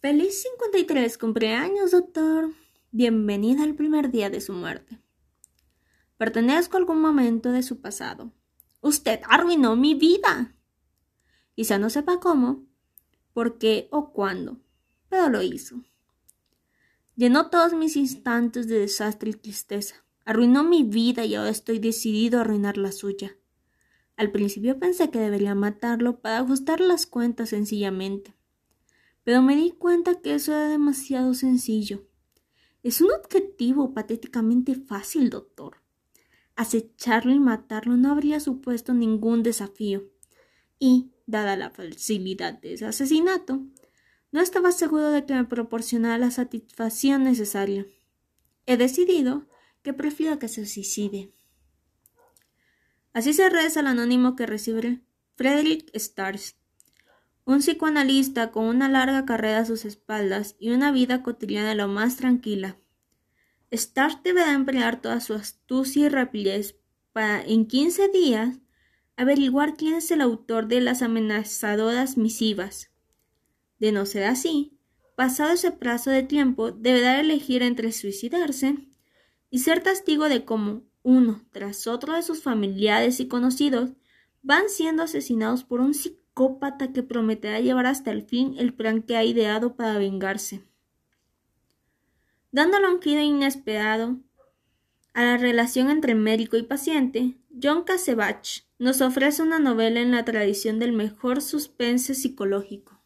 Feliz 53 cumpleaños, doctor. Bienvenida al primer día de su muerte. Pertenezco a algún momento de su pasado. Usted arruinó mi vida. Quizá no sepa cómo, por qué o cuándo, pero lo hizo. Llenó todos mis instantes de desastre y tristeza. Arruinó mi vida y ahora estoy decidido a arruinar la suya. Al principio pensé que debería matarlo para ajustar las cuentas sencillamente pero me di cuenta que eso era demasiado sencillo. Es un objetivo patéticamente fácil, doctor. Acecharlo y matarlo no habría supuesto ningún desafío. Y, dada la facilidad de ese asesinato, no estaba seguro de que me proporcionara la satisfacción necesaria. He decidido que prefiero que se suicide. Así se reza el anónimo que recibe Frederick Stars, un psicoanalista con una larga carrera a sus espaldas y una vida cotidiana lo más tranquila. Stark deberá emplear toda su astucia y rapidez para, en quince días, averiguar quién es el autor de las amenazadoras misivas. De no ser así, pasado ese plazo de tiempo, deberá elegir entre suicidarse y ser testigo de cómo uno tras otro de sus familiares y conocidos van siendo asesinados por un psicólogo que prometerá llevar hasta el fin el plan que ha ideado para vengarse. Dándole un giro inesperado a la relación entre médico y paciente, John Casebach nos ofrece una novela en la tradición del mejor suspense psicológico.